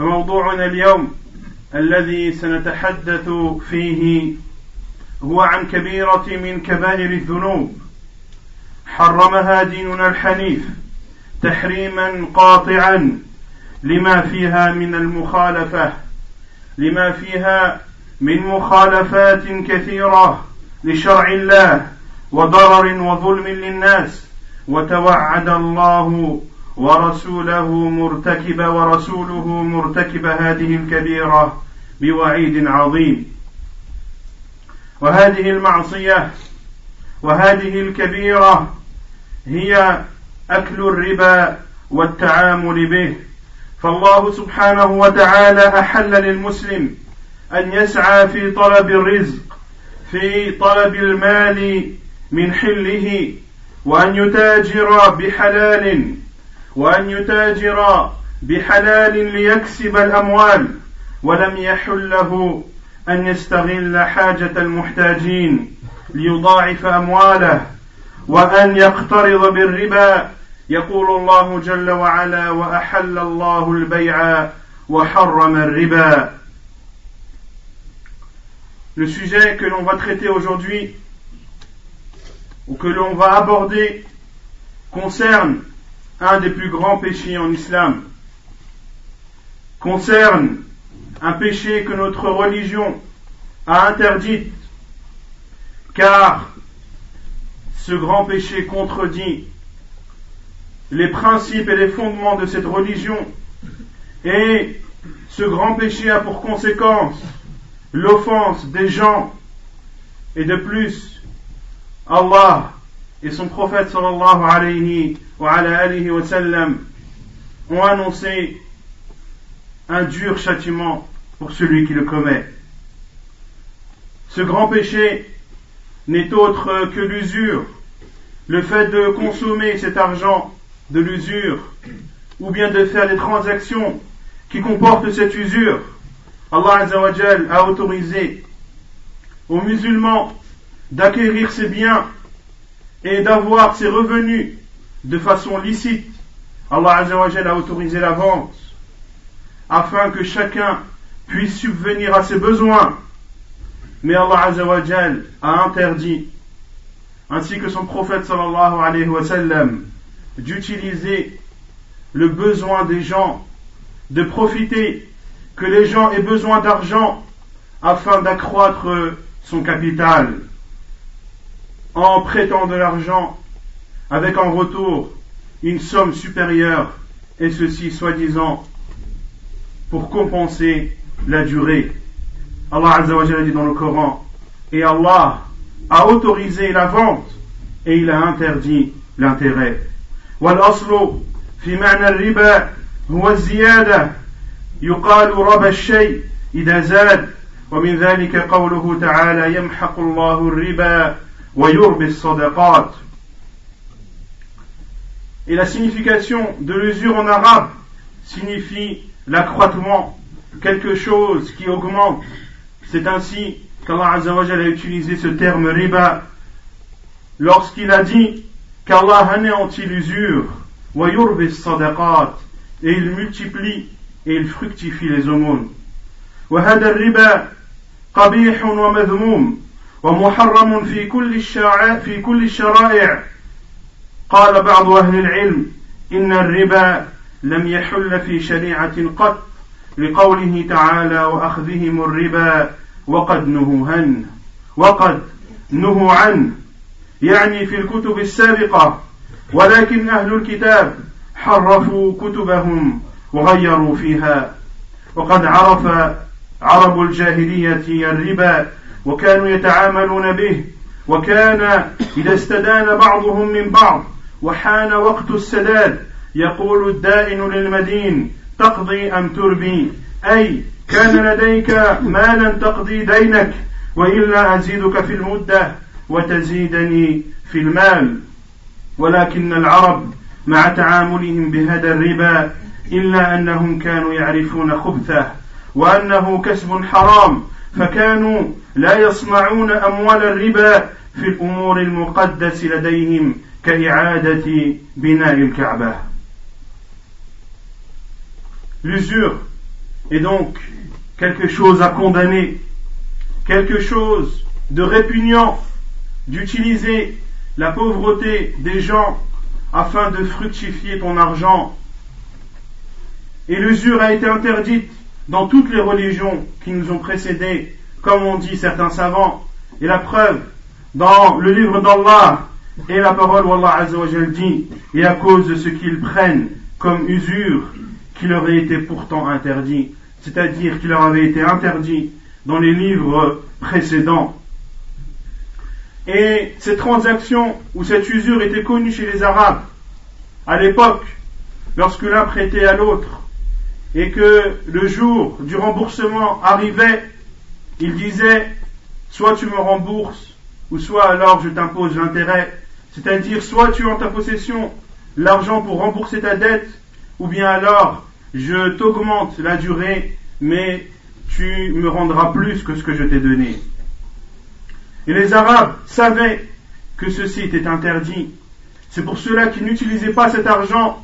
فموضوعنا اليوم الذي سنتحدث فيه هو عن كبيرة من كبائر الذنوب. حرمها ديننا الحنيف تحريما قاطعا لما فيها من المخالفة لما فيها من مخالفات كثيرة لشرع الله وضرر وظلم للناس. وتوعد الله ورسوله مرتكب ورسوله مرتكب هذه الكبيرة بوعيد عظيم. وهذه المعصية وهذه الكبيرة هي أكل الربا والتعامل به. فالله سبحانه وتعالى أحل للمسلم أن يسعى في طلب الرزق في طلب المال من حله وأن يتاجر بحلال وأن يتاجر بحلال ليكسب الأموال ولم يحل له أن يستغل حاجة المحتاجين ليضاعف أمواله وأن يقترض بالربا. يقول الله جل وعلا وأحل الله البيع وحرم الربا. Le sujet que l'on va traiter aujourd'hui ou que l'on va aborder concerne un des plus grands péchés en islam, concerne un péché que notre religion a interdit, car ce grand péché contredit les principes et les fondements de cette religion, et ce grand péché a pour conséquence l'offense des gens, et de plus, Allah et son prophète sallallahu alayhi wa, alayhi wa sallam, ont annoncé un dur châtiment pour celui qui le commet. Ce grand péché n'est autre que l'usure, le fait de consommer cet argent de l'usure, ou bien de faire des transactions qui comportent cette usure. Allah a autorisé aux musulmans d'acquérir ces biens et d'avoir ses revenus de façon licite, Allah Azzawajal a autorisé la vente afin que chacun puisse subvenir à ses besoins. Mais Allah Azzawajal a interdit, ainsi que son prophète sallallahu alayhi wa sallam, d'utiliser le besoin des gens, de profiter que les gens aient besoin d'argent afin d'accroître son capital en prêtant de l'argent avec en retour une somme supérieure, et ceci soi-disant pour compenser la durée. Allah Azza wa dit dans le Coran, et Allah a autorisé la vente et il a interdit l'intérêt. والأصل في معنى الربا هو الزيادة يقال ربى الشيء إذا زاد ومن ذلك قوله تعالى يمحق الله الربا et la signification de l'usure en arabe signifie l'accroîtement, quelque chose qui augmente. C'est ainsi qu'Allah a utilisé ce terme riba lorsqu'il a dit qu'Allah anéantit l'usure, et il multiplie et il fructifie les aumônes. وهذا الربا قبيح ومذموم ومحرم في كل الشرائع في كل الشرائع قال بعض أهل العلم إن الربا لم يحل في شريعة قط لقوله تعالى وأخذهم الربا وقد نهوا عنه وقد نهوا عنه يعني في الكتب السابقة ولكن أهل الكتاب حرفوا كتبهم وغيروا فيها. وقد عرف عرب الجاهلية الربا وكانوا يتعاملون به وكان إذا استدان بعضهم من بعض وحان وقت السداد يقول الدائن للمدين تقضي أم تربي؟ أي كان لديك مالا تقضي دينك وإلا أزيدك في المدة وتزيدني في المال. ولكن العرب مع تعاملهم بهذا الربا إلا أنهم كانوا يعرفون خبثه وأنه كسب حرام فكانوا لا يصنعون أموال الربا في الأمور المقدس لديهم كإعادة بناء الكعبة L'usure est donc quelque chose à condamner, quelque chose de répugnant d'utiliser la pauvreté des gens afin de fructifier ton argent. Et l'usure a été interdite dans toutes les religions qui nous ont précédés, comme ont dit certains savants. Et la preuve, dans le livre d'Allah et la parole où Allah dit, et à cause de ce qu'ils prennent comme usure, qui leur a été pourtant interdit, c'est-à-dire qui leur avait été interdit dans les livres précédents. Et cette transaction ou cette usure était connue chez les Arabes à l'époque, lorsque l'un prêtait à l'autre et que le jour du remboursement arrivait, il disait soit tu me rembourses ou soit alors je t'impose l'intérêt, c'est-à-dire soit tu as en ta possession l'argent pour rembourser ta dette ou bien alors je t'augmente la durée mais tu me rendras plus que ce que je t'ai donné. Et les Arabes savaient que ceci était interdit. C'est pour cela qu'ils n'utilisaient pas cet argent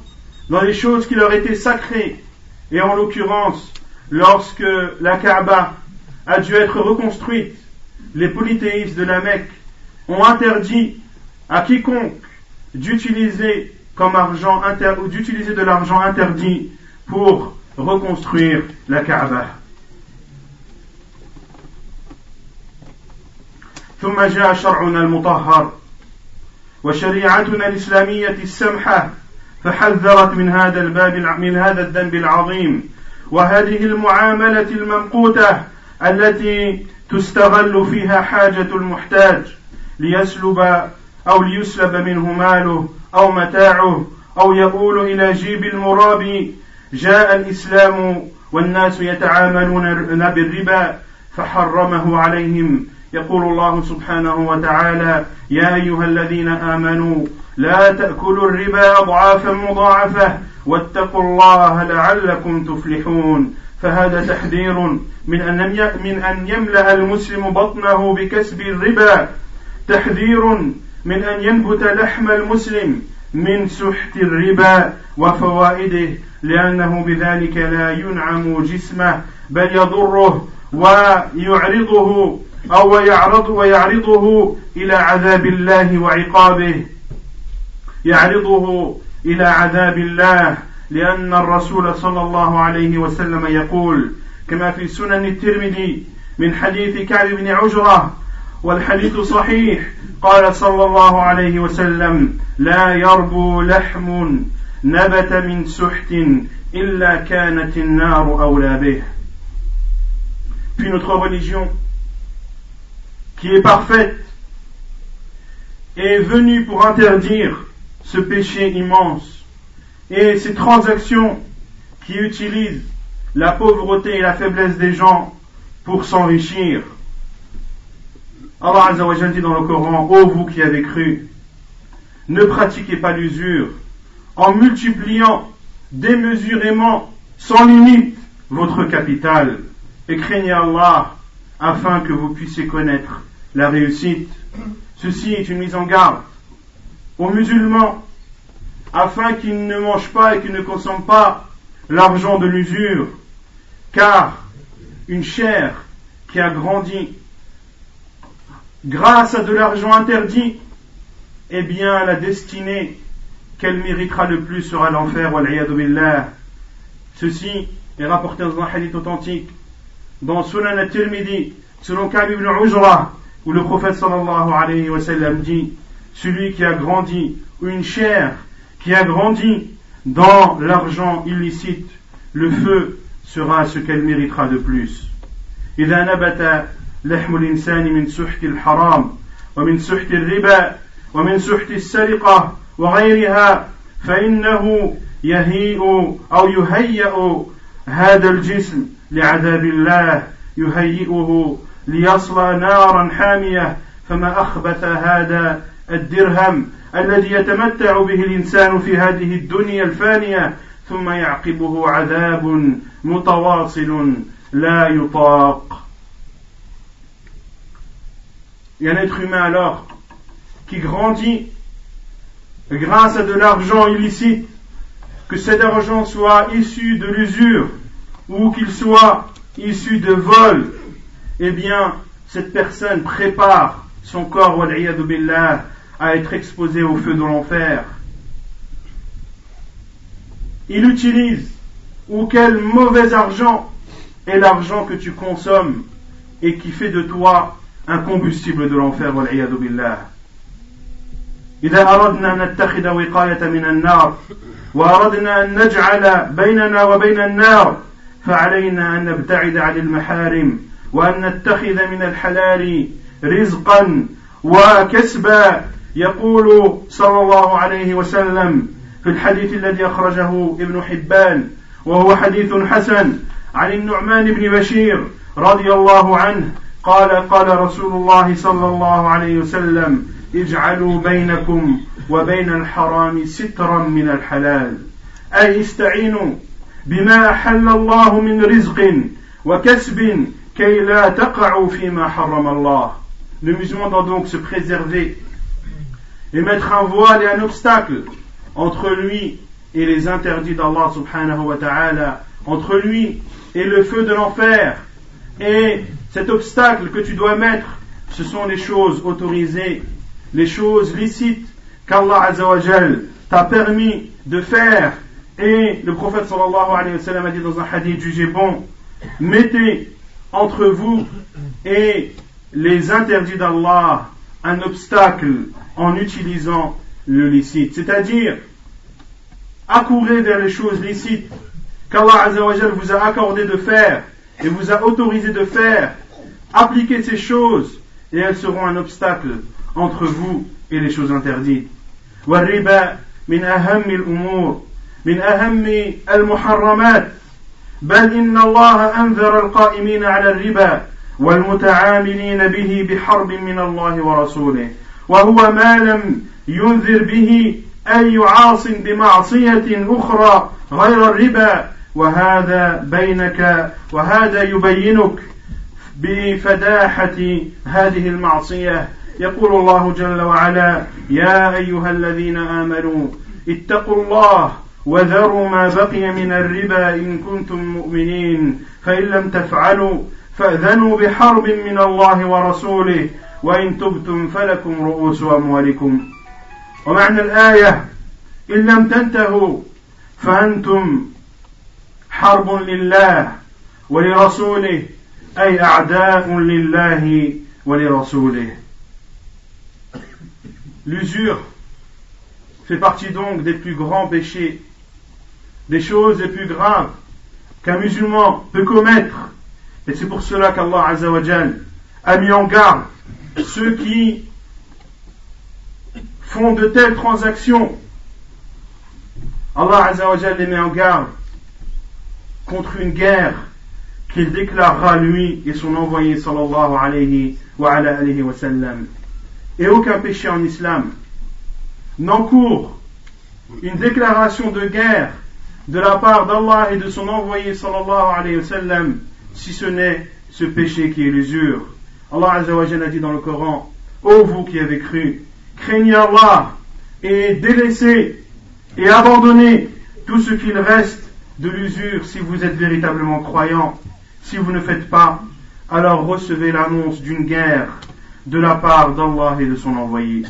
dans les choses qui leur étaient sacrées. Et en l'occurrence, lorsque la Kaaba a dû être reconstruite, les polythéistes de la Mecque ont interdit à quiconque d'utiliser comme argent ou d'utiliser de l'argent interdit pour reconstruire la Kaaba. ثم جاء شرعنا المطهر وشريعتنا الإسلامية السمحة فحذرت من هذا الباب من هذا الذنب العظيم. وهذه المعاملة الممقوتة التي تستغل فيها حاجة المحتاج ليسلب أو ليسلب منه ماله أو متاعه أو يقول إلى جيب المرابي جاء الإسلام والناس يتعاملون بالربا فحرمه عليهم. يقول الله سبحانه وتعالى يا أيها الذين آمنوا لا تأكلوا الربا أضعافا مضاعفة واتقوا الله لعلكم تفلحون. فهذا تحذير من أن من أن يملأ المسلم بطنه بكسب الربا. تحذير من أن ينبت لحم المسلم من سحت الربا وفوائده لأنه بذلك لا ينعم جسمه بل يضره ويعرضه. أو يعرض ويعرضه إلى عذاب الله وعقابه. يعرضه إلى عذاب الله لأن الرسول صلى الله عليه وسلم يقول كما في سنن الترمذي من حديث كعب بن عجرة والحديث صحيح قال صلى الله عليه وسلم لا يربو لحم نبت من سحت إلا كانت النار أولى به. Puis notre religion qui est parfaite, est venue pour interdire ce péché immense et ces transactions qui utilisent la pauvreté et la faiblesse des gens pour s'enrichir. Allah Azzawajal dit dans le Coran, ô vous qui avez cru, ne pratiquez pas l'usure en multipliant démesurément, sans limite, votre capital, et craignez Allah afin que vous puissiez connaître la réussite. Ceci est une mise en garde aux musulmans afin qu'ils ne mangent pas et qu'ils ne consomment pas l'argent de l'usure, car une chair qui a grandi grâce à de l'argent interdit, eh bien la destinée qu'elle méritera le plus sera l'enfer, Ceci est rapporté dans un hadith authentique, dans Sunan al-Tirmidhi, selon Ka'b ibn Ujra, où le prophète sallallahu alayhi wa sallam dit, celui qui a grandi, ou une chair qui a grandi dans l'argent illicite, le feu sera ce qu'elle méritera de plus. إذا نبت لحم الإنسان من سحت الحرام ومن سحت الربا ومن سحت السرقة وغيرها فإنه يهيئ أو يهيأ هذا الجسم لعذاب الله يهيئه ليصلى نارا حامية فما أخبث هذا الدرهم الذي يتمتع به الإنسان في هذه الدنيا الفانية ثم يعقبه عذاب متواصل لا يطاق. Il y a un être humain alors qui grandit grâce à de l'argent illicite, que cet argent soit issu de l'usure ou qu'il soit issu de vol, eh bien, cette personne prépare son corps, billah, à être exposé au feu de l'enfer. Il utilise, ou quel mauvais argent est l'argent que tu consommes et qui fait de toi un combustible de l'enfer, billah. إذا أردنا أن نتخذ وقاية من النار وأردنا أن نجعل بيننا وبين النار فعلينا أن نبتعد عن المحارم وأن نتخذ من الحلال رزقا وكسبا. يقول صلى الله عليه وسلم في الحديث الذي أخرجه ابن حبان وهو حديث حسن عن النعمان بن بشير رضي الله عنه قال قال رسول الله صلى الله عليه وسلم اجعلوا بينكم وبين الحرام سترا من الحلال. أي استعينوا بما أحل الله من رزق وكسب كي لا تقعوا فيما حرم الله Le musulman doit donc se préserver et mettre un voile et un obstacle entre lui et les interdits d'Allah subhanahu wa ta'ala, entre lui et le feu de l'enfer. Et cet obstacle que tu dois mettre, ce sont les choses autorisées les choses licites qu'Allah t'a permis de faire. Et le prophète sallallahu alayhi wa sallam a dit dans un hadith jugé bon, mettez entre vous et les interdits d'Allah un obstacle en utilisant le licite. C'est-à-dire, accourez vers les choses licites qu'Allah vous a accordé de faire et vous a autorisé de faire. Appliquez ces choses et elles seront un obstacle entre vous et les choses interdites. والربا من أهم الأمور من أهم المحرمات بل إن الله أنذر القائمين على الربا والمتعاملين به بحرب من الله ورسوله وهو ما لم ينذر به أي يعاص بمعصية أخرى غير الربا. وهذا بينك وهذا يبينك بفداحة هذه المعصية. يقول الله جل وعلا يا أيها الذين آمنوا اتقوا الله وذروا ما بقي من الربا إن كنتم مؤمنين. فإن لم تفعلوا فأذنوا بحرب من الله ورسوله وإن تبتم فلكم رؤوس أموالكم. ومعنى الآية إن لم تنتهوا فأنتم حرب لله ولرسوله أي أعداء لله ولرسوله. L'usure fait partie donc des plus grands péchés, des choses les plus graves qu'un musulman peut commettre. Et c'est pour cela qu'Allah Azzawajal a mis en garde ceux qui font de telles transactions. Allah Azzawajal les met en garde contre une guerre qu'il déclarera lui et son envoyé sallallahu alayhi wa, wa sallam et aucun péché en islam n'encourt une déclaration de guerre de la part d'Allah et de son envoyé sallallahu alayhi wa sallam, si ce n'est ce péché qui est l'usure. Allah Azzawajal a dit dans le Coran, Ô vous qui avez cru, craignez Allah et délaissez et abandonnez tout ce qu'il reste de l'usure si vous êtes véritablement croyant. Si vous ne faites pas, alors recevez l'annonce d'une guerre de la part d'Allah et de son envoyé.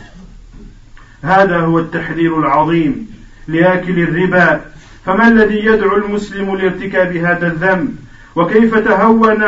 هذا هو التحذير العظيم لآكل الربا فما الذي يدعو المسلم لارتكاب هذا الذنب؟ وكيف تهون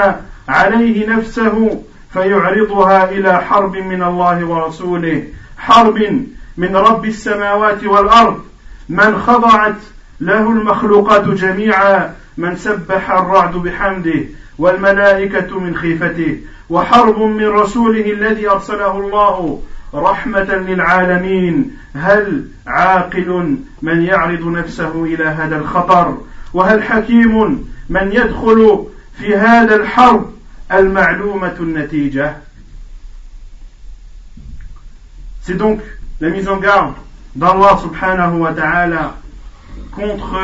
عليه نفسه فيعرضها إلى حرب من الله ورسوله؟ حرب من رب السماوات والأرض. من خضعت له المخلوقات جميعا من سبح الرعد بحمده والملائكة من خيفته. وحرب من رسوله الذي أرسله الله رحمة للعالمين هل عاقل من يعرض نفسه إلى هذا الخطر وهل حكيم من يدخل في هذا الحرب المعلومة النتيجة C'est donc la mise en garde d'Allah subhanahu wa ta'ala contre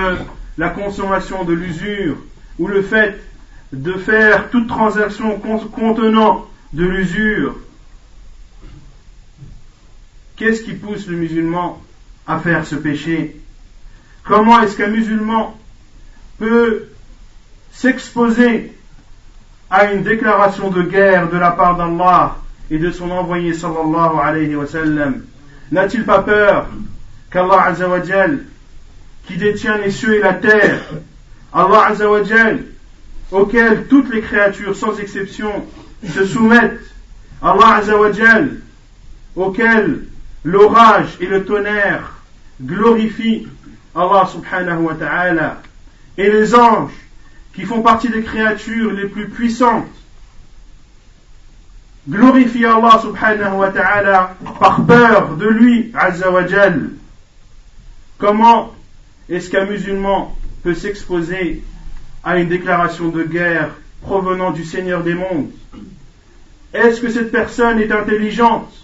la consommation de l'usure ou le fait de faire toute transaction contenant de l'usure. Qu'est-ce qui pousse le musulman à faire ce péché? Comment est-ce qu'un musulman peut s'exposer à une déclaration de guerre de la part d'Allah et de son envoyé sallallahu alayhi wa sallam? N'a-t-il pas peur qu'Allah azawajal, qui détient les cieux et la terre, Allah azawajal, auquel toutes les créatures sans exception se soumettent, Allah azawajal, auquel l'orage et le tonnerre glorifient Allah subhanahu wa ta'ala, et les anges qui font partie des créatures les plus puissantes, glorifient Allah subhanahu wa ta'ala par peur de lui, azza Comment est-ce qu'un musulman peut s'exposer à une déclaration de guerre provenant du Seigneur des mondes? Est-ce que cette personne est intelligente?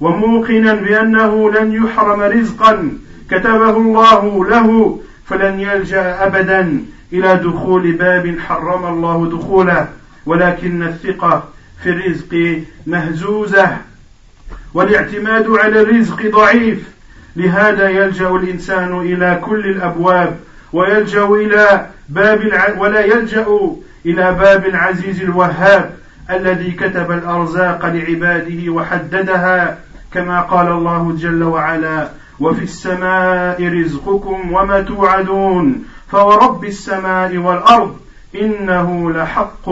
وموقنا بأنه لن يحرم رزقا كتبه الله له فلن يلجأ أبدا إلى دخول باب حرم الله دخوله ولكن الثقة في الرزق مهزوزة والاعتماد على الرزق ضعيف. لهذا يلجأ الإنسان إلى كل الأبواب ويلجأ إلى باب الع... ولا يلجأ إلى باب العزيز الوهاب الذي كتب الأرزاق لعباده وحددها. كما قال الله جل وعلا وفي السماء رزقكم وما توعدون فورب السماء والأرض إنه لحق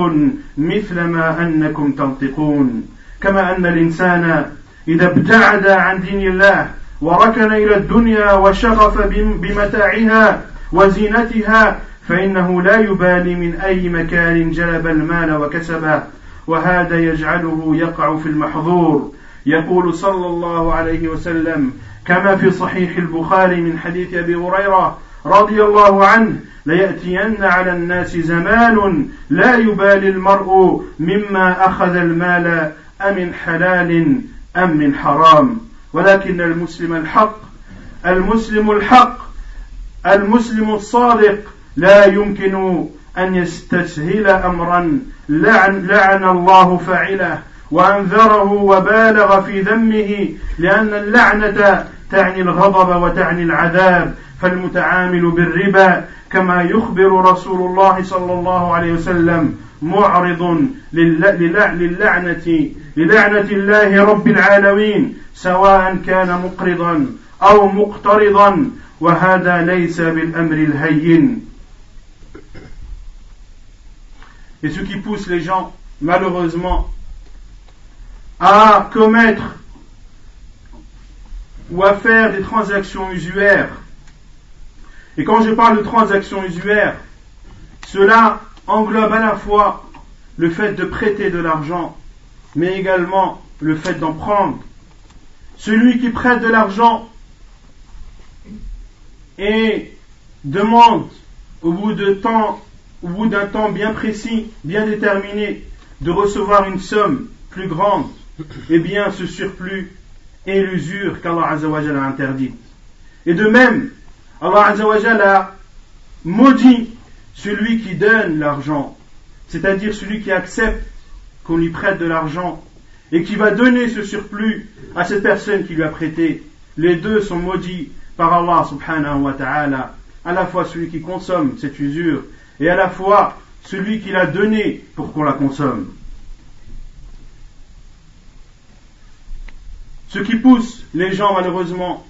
مثل ما أنكم تنطقون. كما أن الإنسان إذا ابتعد عن دين الله وركن إلى الدنيا وشغف بمتاعها وزينتها فإنه لا يبالي من أي مكان جلب المال وكسبه وهذا يجعله يقع في المحظور. يقول صلى الله عليه وسلم كما في صحيح البخاري من حديث أبي هريرة رضي الله عنه ليأتين على الناس زمان لا يبالي المرء مما أخذ المال أمن حلال أم من حرام. ولكن المسلم الحق المسلم الحق المسلم الصادق لا يمكن أن يستسهل أمرا. لعن, لعن الله فاعله. وأنذره وبالغ في ذمه لأن اللعنة تعني الغضب وتعني العذاب فالمتعامل بالربا كما يخبر رسول الله صلى الله عليه وسلم معرض للعنة للعنة الله رب العالمين سواء كان مقرضا أو مقترضا وهذا ليس بالأمر الهين. Et ce qui pousse les gens, malheureusement, à commettre ou à faire des transactions usuaires Et quand je parle de transactions usuaires, cela englobe à la fois le fait de prêter de l'argent mais également le fait d'en prendre. Celui qui prête de l'argent et demande au bout de temps, au bout d'un temps bien précis, bien déterminé, de recevoir une somme plus grande, eh bien ce surplus est l'usure qu'Allah Azzawajal a interdite. Et de même, Allah Azzawajal a maudit celui qui donne l'argent, c'est-à-dire celui qui accepte qu'on lui prête de l'argent et qui va donner ce surplus à cette personne qui lui a prêté. Les deux sont maudits par Allah subhanahu wa ta'ala, à la fois celui qui consomme cette usure et à la fois celui qui l'a donné pour qu'on la consomme. Ce qui pousse les gens malheureusement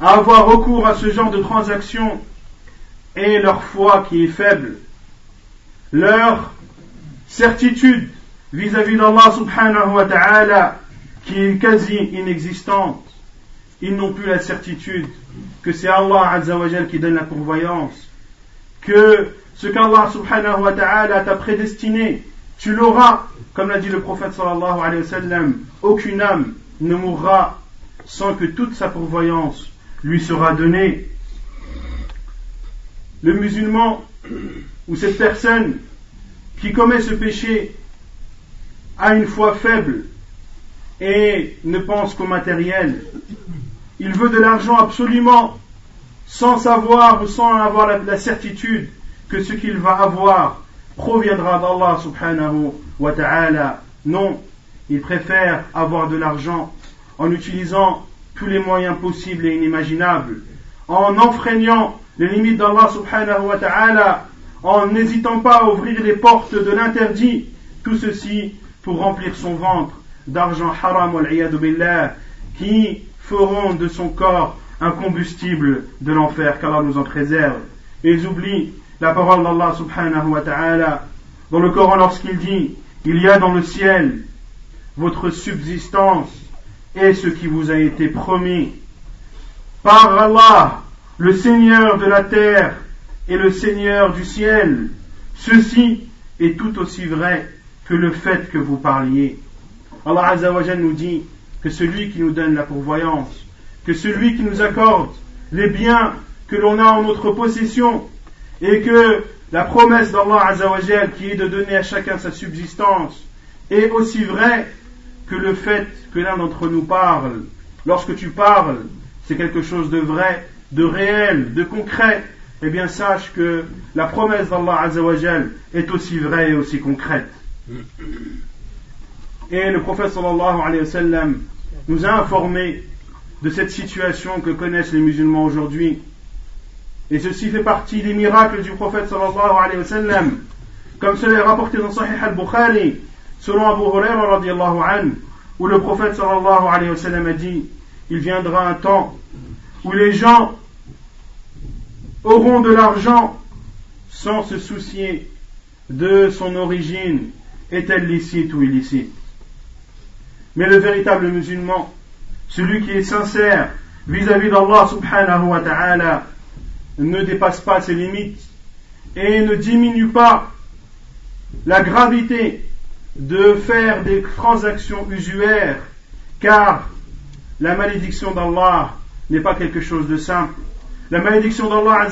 à avoir recours à ce genre de transactions est leur foi qui est faible, leur certitude vis-à-vis d'Allah subhanahu wa ta'ala qui est quasi inexistante. Ils n'ont plus la certitude que c'est Allah azawajal qui donne la pourvoyance, que ce qu'Allah subhanahu wa ta'ala t'a prédestiné, tu l'auras, comme l'a dit le prophète sallallahu alayhi wa aucune âme ne mourra sans que toute sa pourvoyance lui sera donnée. Le musulman ou cette personne qui commet ce péché a une foi faible et ne pense qu'au matériel. Il veut de l'argent absolument sans savoir ou sans avoir la, certitude que ce qu'il va avoir proviendra d'Allah subhanahu wa ta'ala. Non, il préfère avoir de l'argent en utilisant tous les moyens possibles et inimaginables, en enfreignant les limites d'Allah subhanahu wa ta'ala, en n'hésitant pas à ouvrir les portes de l'interdit, tout ceci pour remplir son ventre d'argent haram billah, qui feront de son corps un combustible de l'enfer, qu'Allah nous en préserve. Et ils oublient la parole d'Allah subhanahu wa ta'ala dans le Coran lorsqu'il dit Il y a dans le ciel votre subsistance et ce qui vous a été promis. Par Allah, le Seigneur de la terre et le Seigneur du ciel, ceci est tout aussi vrai que le fait que vous parliez. Allah Azzawajal nous dit que celui qui nous donne la pourvoyance, que celui qui nous accorde les biens que l'on a en notre possession, et que la promesse d'Allah Azzawajal qui est de donner à chacun sa subsistance est aussi vrai que le fait que l'un d'entre nous parle. Lorsque tu parles, c'est quelque chose de vrai, de réel, de concret. Eh bien, sache que la promesse d'Allah Azzawajal est aussi vraie et aussi concrète. Et le prophète sallallahu alayhi wa sallam nous a informé de cette situation que connaissent les musulmans aujourd'hui. Et ceci fait partie des miracles du prophète sallallahu alayhi wa sallam, comme cela est rapporté dans Sahih al-Bukhari, selon Abu Huraira radiallahu anhu, où le prophète sallallahu alayhi wa sallam a dit, il viendra un temps où les gens auront de l'argent sans se soucier de son origine est-elle licite ou illicite. Mais le véritable musulman, celui qui est sincère vis-à-vis d'Allah subhanahu wa ta'ala, ne dépasse pas ses limites et ne diminue pas la gravité de faire des transactions usuaires, car la malédiction d'Allah n'est pas quelque chose de simple. La malédiction d'Allah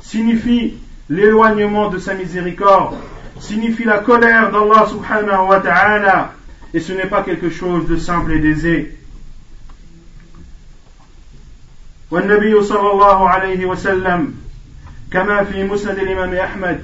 signifie l'éloignement de sa miséricorde signifie la colère d'Allah subhanahu wa ta'ala et ce n'est pas quelque chose de simple et d'aisé. والنبي صلى الله عليه وسلم كما في مسند الإمام أحمد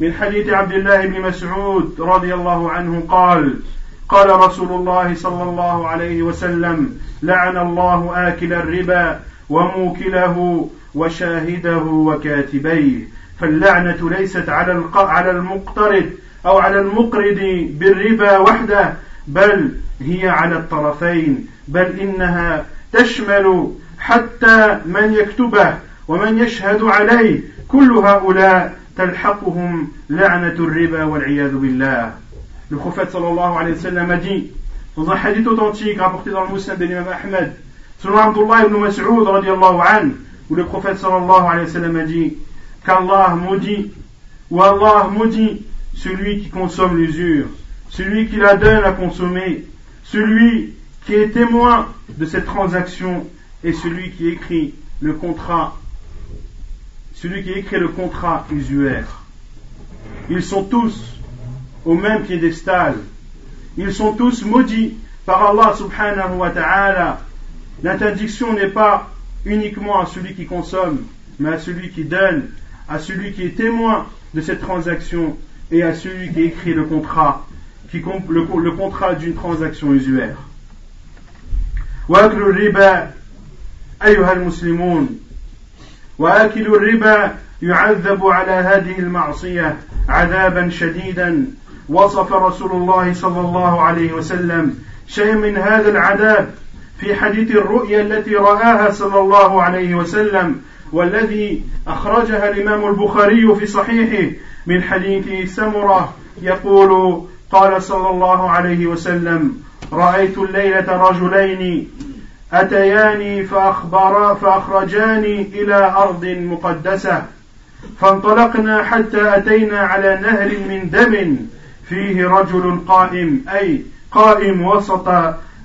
من حديث عبد الله بن مسعود رضي الله عنه قال قال رسول الله صلى الله عليه وسلم لعن الله آكل الربا وموكله وشاهده وكاتبيه فاللعنة ليست على على المقترض أو على المقرض بالربا وحده بل هي على الطرفين بل إنها تشمل حتى من يكتبه ومن يشهد عليه كل هؤلاء Le prophète sallallahu alayhi wa sallam a dit, dans un hadith authentique rapporté dans le Muslim de l'imam Ahmed, selon Abdullah ibn Mas'ud où le prophète sallallahu alayhi wa sallam a dit, qu'Allah maudit, ou Allah maudit celui qui consomme l'usure, celui qui la donne à consommer, celui qui est témoin de cette transaction et celui qui écrit le contrat celui qui écrit le contrat usuaire. Ils sont tous au même piédestal. Ils sont tous maudits par Allah subhanahu wa ta'ala. L'interdiction n'est pas uniquement à celui qui consomme, mais à celui qui donne, à celui qui est témoin de cette transaction et à celui qui écrit le contrat, qui, le, le contrat d'une transaction usuaire. واكل الربا ايها المسلمون واكل الربا يعذب على هذه المعصية عذابا شديدا. وصف رسول الله صلى الله عليه وسلم شيء من هذا العذاب في حديث الرؤيا التي رآها صلى الله عليه وسلم والذي أخرجها الإمام البخاري في صحيحه من حديث سمرة يقول قال صلى الله عليه وسلم رأيت الليلة رجلين أتياني فأخبرا فأخرجاني إلى أرض مقدسة. فانطلقنا حتى أتينا على نهر من دم فيه رجل قائم أي قائم وسط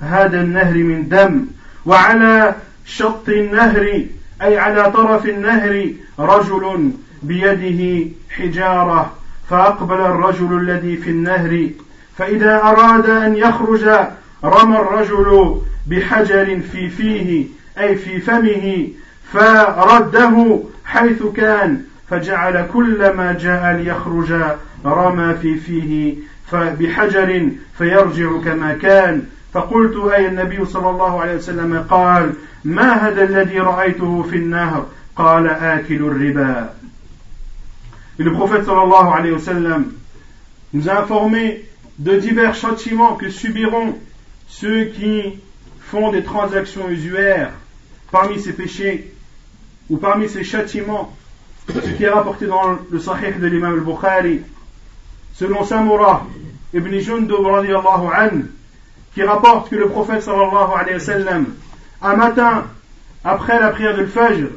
هذا النهر من دم. وعلى شط النهر أي على طرف النهر رجل بيده حجارة. فأقبل الرجل الذي في النهر. فإذا أراد أن يخرج رمى الرجل بحجر في فيه أي في فمه فرده حيث كان فجعل كل ما جاء ليخرج رمى في فيه بحجر فيرجع كما كان. فقلت أي النبي صلى الله عليه وسلم قال ما هذا الذي رأيته في النهر؟ قال آكل الربا. Et le prophète sallallahu alayhi wa sallam nous a informé de divers châtiments que subiront ceux qui des transactions usuaires parmi ces péchés ou parmi ces châtiments, ce qui est rapporté dans le sahih de l'imam al-Bukhari, selon Samura ibn Jundub an, qui rapporte que le prophète sallallahu alayhi un matin, après la prière de Fajr,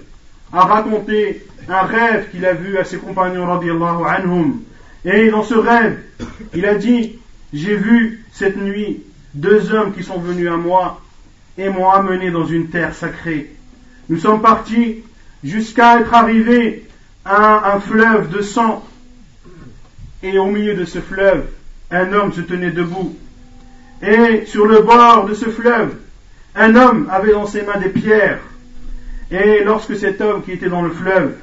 a raconté un rêve qu'il a vu à ses compagnons radiallahu anhum. Et dans ce rêve, il a dit, j'ai vu cette nuit deux hommes qui sont venus à moi et m'ont amené dans une terre sacrée. Nous sommes partis jusqu'à être arrivés à un fleuve de sang. Et au milieu de ce fleuve, un homme se tenait debout. Et sur le bord de ce fleuve, un homme avait dans ses mains des pierres. Et lorsque cet homme qui était dans le fleuve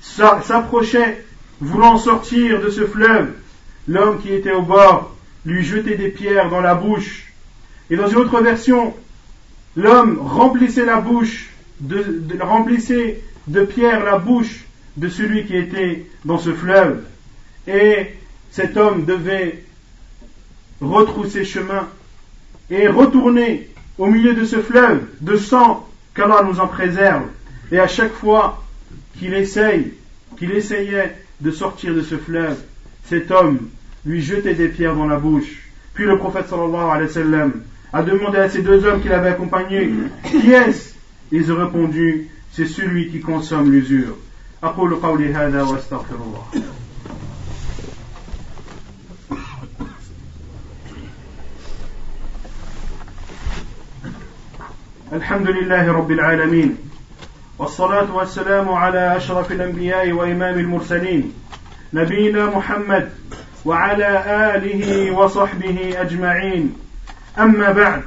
s'approchait, voulant sortir de ce fleuve, l'homme qui était au bord lui jetait des pierres dans la bouche. Et dans une autre version, l'homme remplissait la bouche, de, remplissait de pierres la bouche de celui qui était dans ce fleuve. Et cet homme devait retrousser chemin et retourner au milieu de ce fleuve de sang qu'Allah nous en préserve. Et à chaque fois qu'il essaye, qu'il essayait de sortir de ce fleuve, cet homme lui jetait des pierres dans la bouche. Puis le prophète sallallahu alayhi wa sallam a demandé à ces deux hommes qui l'avaient accompagné, qui est-ce Ils ont répondu, c'est celui qui consomme l'usure. الحمد لله رب العالمين والصلاة والسلام على أشرف الأنبياء وإمام المرسلين نبينا محمد وعلى آله وصحبه أجمعين أما بعد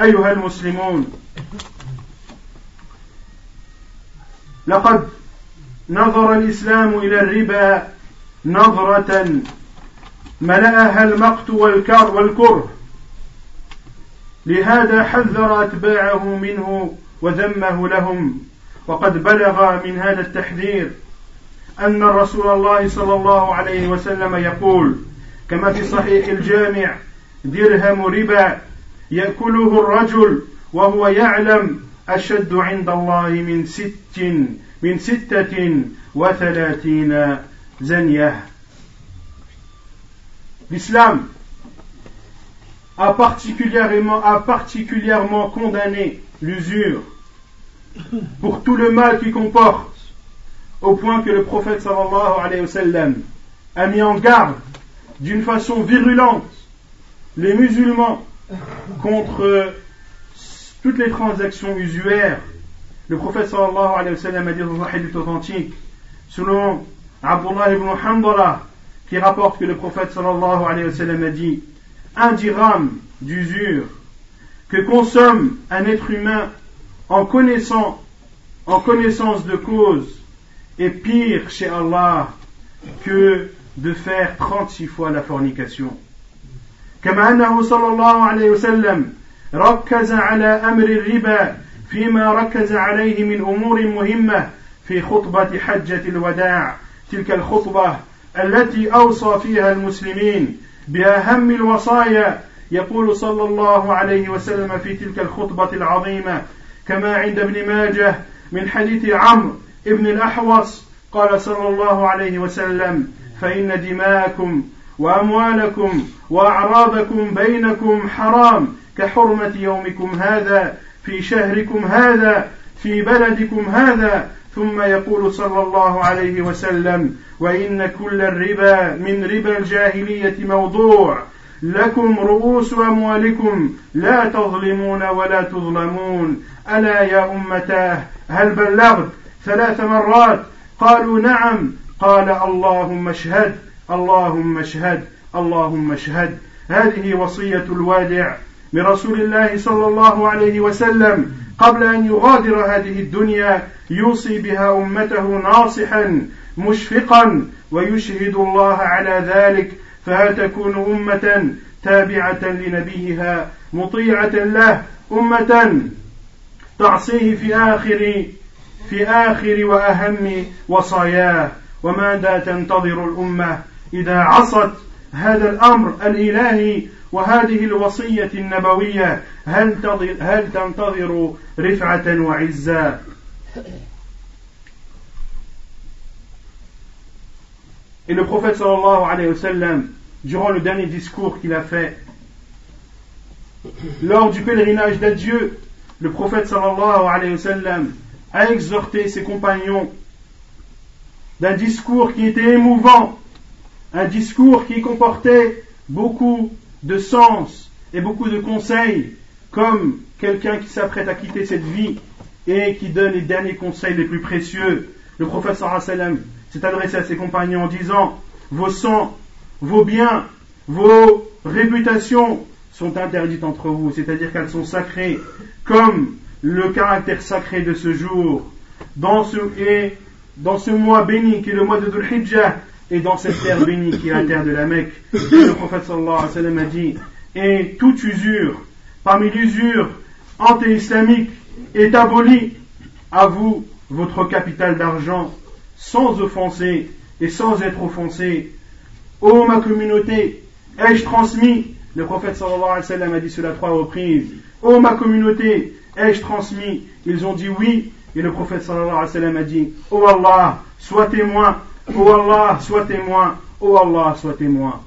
أيها المسلمون لقد نظر الإسلام إلى الربا نظرة ملأها المقت والكر والكره. لهذا حذر أتباعه منه وذمه لهم وقد بلغ من هذا التحذير أن رسول الله صلى الله عليه وسلم يقول كما في صحيح الجامع درهم ربا يأكله الرجل وهو يعلم أشد عند الله من ست من ستة وثلاثين زنية L'islam a particulièrement, a particulièrement condamné l'usure pour tout le mal qu'il comporte, au point que le prophète sallallahu alayhi wa sallam a mis en garde d'une façon virulente les musulmans contre toutes les transactions usuaires, le prophète sallallahu alayhi wa sallam a dit dans un authentique, selon Abdullah ibn Hanbala, qui rapporte que le prophète sallallahu alayhi wa sallam a dit, un dirham d'usure que consomme un être humain en en connaissance de cause est pire chez Allah que de faire 36 fois la fornication. كما أنه صلى الله عليه وسلم ركز على أمر الربا فيما ركز عليه من أمور مهمة في خطبة حجة الوداع. تلك الخطبة التي أوصى فيها المسلمين بأهم الوصايا يقول صلى الله عليه وسلم في تلك الخطبة العظيمة. كما عند ابن ماجه من حديث عمرو ابن الأحوص قال صلى الله عليه وسلم فإن دماءكم وأموالكم وأعراضكم بينكم حرام كحرمة يومكم هذا في شهركم هذا في بلدكم هذا. ثم يقول صلى الله عليه وسلم وإن كل الربا من ربا الجاهلية موضوع. لكم رؤوس أموالكم لا تظلمون ولا تظلمون. ألا يا أمتاه هل بلغت ثلاث مرات؟ قالوا نعم. قال اللهم اشهد. اللهم اشهد اللهم اشهد. هذه وصية الوادع من رسول الله صلى الله عليه وسلم قبل أن يغادر هذه الدنيا يوصي بها أمته ناصحا مشفقا ويشهد الله على ذلك. فهل تكون أمة تابعة لنبيها مطيعة له أمة تعصيه في آخر في آخر وأهم وصاياه. وماذا تنتظر الأمة؟ إذا عصت هذا الأمر الإلهي وهذه الوصية النبوية هل, هل تنتظر رفعة وعزا Et le prophète sallallahu alayhi wa sallam, durant le dernier discours qu'il a fait, lors du pèlerinage d'adieu, le prophète sallallahu alayhi wa sallam a exhorté ses compagnons d'un discours qui était émouvant, un discours qui comportait beaucoup de sens et beaucoup de conseils, comme quelqu'un qui s'apprête à quitter cette vie et qui donne les derniers conseils les plus précieux. Le prophète sallam s'est adressé à ses compagnons en disant Vos sangs, vos biens, vos réputations sont interdites entre vous, c'est-à-dire qu'elles sont sacrées, comme le caractère sacré de ce jour. Dans ce, et dans ce mois béni qui est le mois de Dhul et dans cette terre bénie qui est la terre de la Mecque, le prophète sallallahu alayhi wa sallam a dit, et toute usure, parmi l'usure anti-islamique, est abolie à vous votre capital d'argent, sans offenser et sans être offensé. Ô ma communauté, ai-je transmis? Le prophète sallallahu alayhi wa sallam a dit cela trois reprises. Ô ma communauté, ai-je transmis? Ils ont dit oui. Et le prophète sallallahu alayhi wa sallam a dit, Ô Allah, sois témoin Oh Allah, sois témoin. Oh Allah, sois témoin.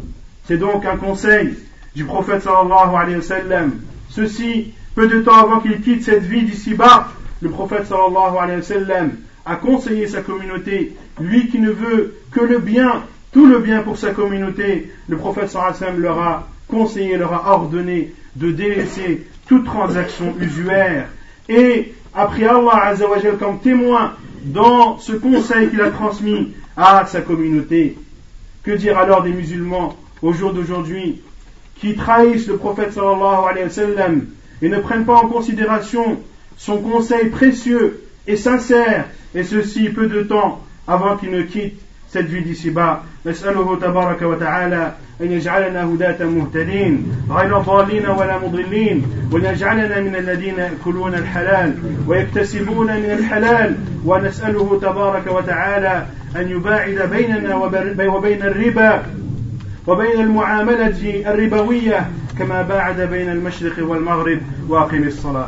C'est donc un conseil du prophète sallallahu alayhi wa sallam. Ceci, peu de temps avant qu'il quitte cette vie d'ici-bas, le prophète sallallahu alayhi wa sallam a conseillé sa communauté, lui qui ne veut que le bien, tout le bien pour sa communauté, le prophète sallallahu alayhi wa sallam leur a conseillé, leur a ordonné de délaisser toute transaction usuaire. Et après Allah comme témoin dans ce conseil qu'il a transmis à sa communauté. Que dire alors des musulmans au jour d'aujourd'hui qui trahissent le prophète et ne prennent pas en considération son conseil précieux et sincère, et ceci peu de temps avant qu'il ne quitte cette vie d'ici-bas. نسأله تبارك وتعالى أن يجعلنا هداة مهتدين غير ضالين ولا مضلين وأن يجعلنا من الذين يأكلون الحلال ويكتسبون من الحلال ونسأله تبارك وتعالى أن يباعد بيننا وبين الربا وبين المعاملة الربوية كما باعد بين المشرق والمغرب وأقم الصلاة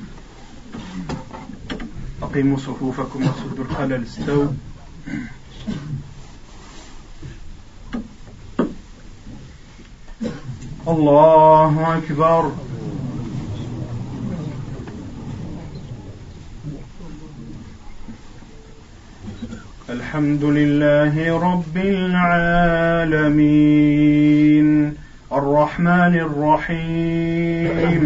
أقيموا صفوفكم وسدوا الخلل استووا الله أكبر. الحمد لله رب العالمين. الرحمن الرحيم.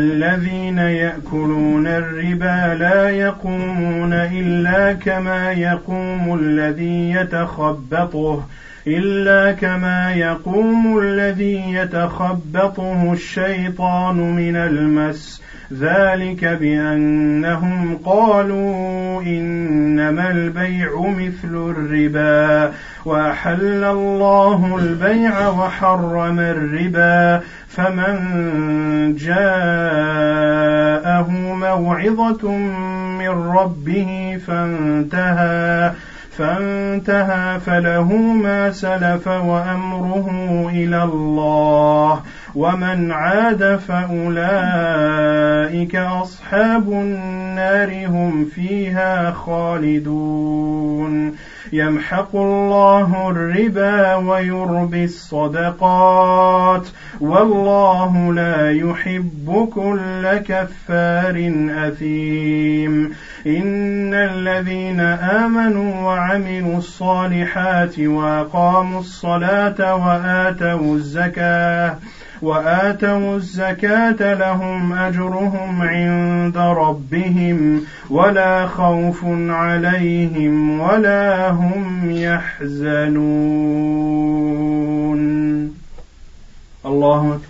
الذين يأكلون الربا لا يقومون إلا كما يقوم الذي يتخبطه إلا كما يقوم الذي يتخبطه الشيطان من المس. ذلك بأنهم قالوا إنما البيع مثل الربا وأحل الله البيع وحرم الربا فمن جاءه موعظة من ربه فانتهى فانتهى فله ما سلف وأمره إلى الله. ومن عاد فأولئك أصحاب النار هم فيها خالدون. يمحق الله الربا ويربي الصدقات. والله لا يحب كل كفار أثيم. إن الذين آمنوا وعملوا الصالحات وأقاموا الصلاة وآتوا الزكاة وآتوا الزكاة لهم أجرهم عند ربهم ولا خوف عليهم ولا هم يحزنون. الله أكبر.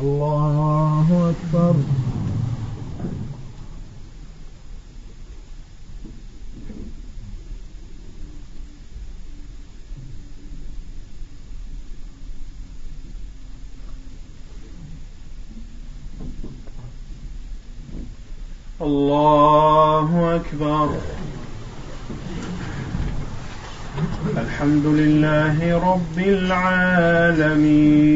الله أكبر. الله أكبر. الحمد لله رب العالمين.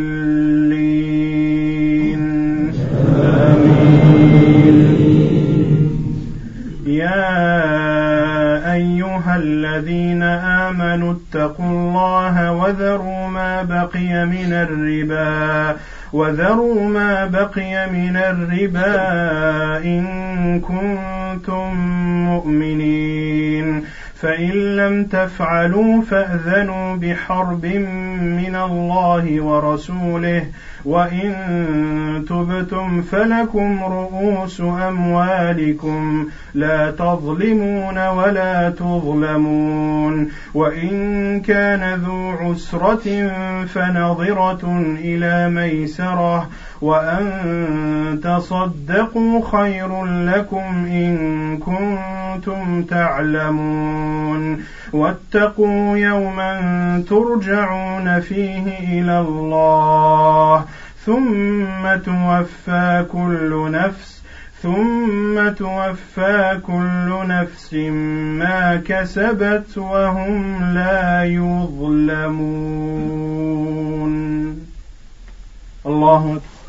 اتقوا الله وذروا ما بقي من الربا وذروا ما بقي من الربا إن كنتم مؤمنين. فإن لم تفعلوا فأذنوا بحرب من الله ورسوله وإن تبتم فلكم رؤوس أموالكم لا تظلمون ولا تظلمون وإن كان ذو عسرة فنظرة إلى ميسرة وأن تصدقوا خير لكم إن كنتم تعلمون واتقوا يوما ترجعون فيه إلى الله ثم توفى كل نفس ثم توفى كل نفس ما كسبت وهم لا يظلمون. الله أكبر.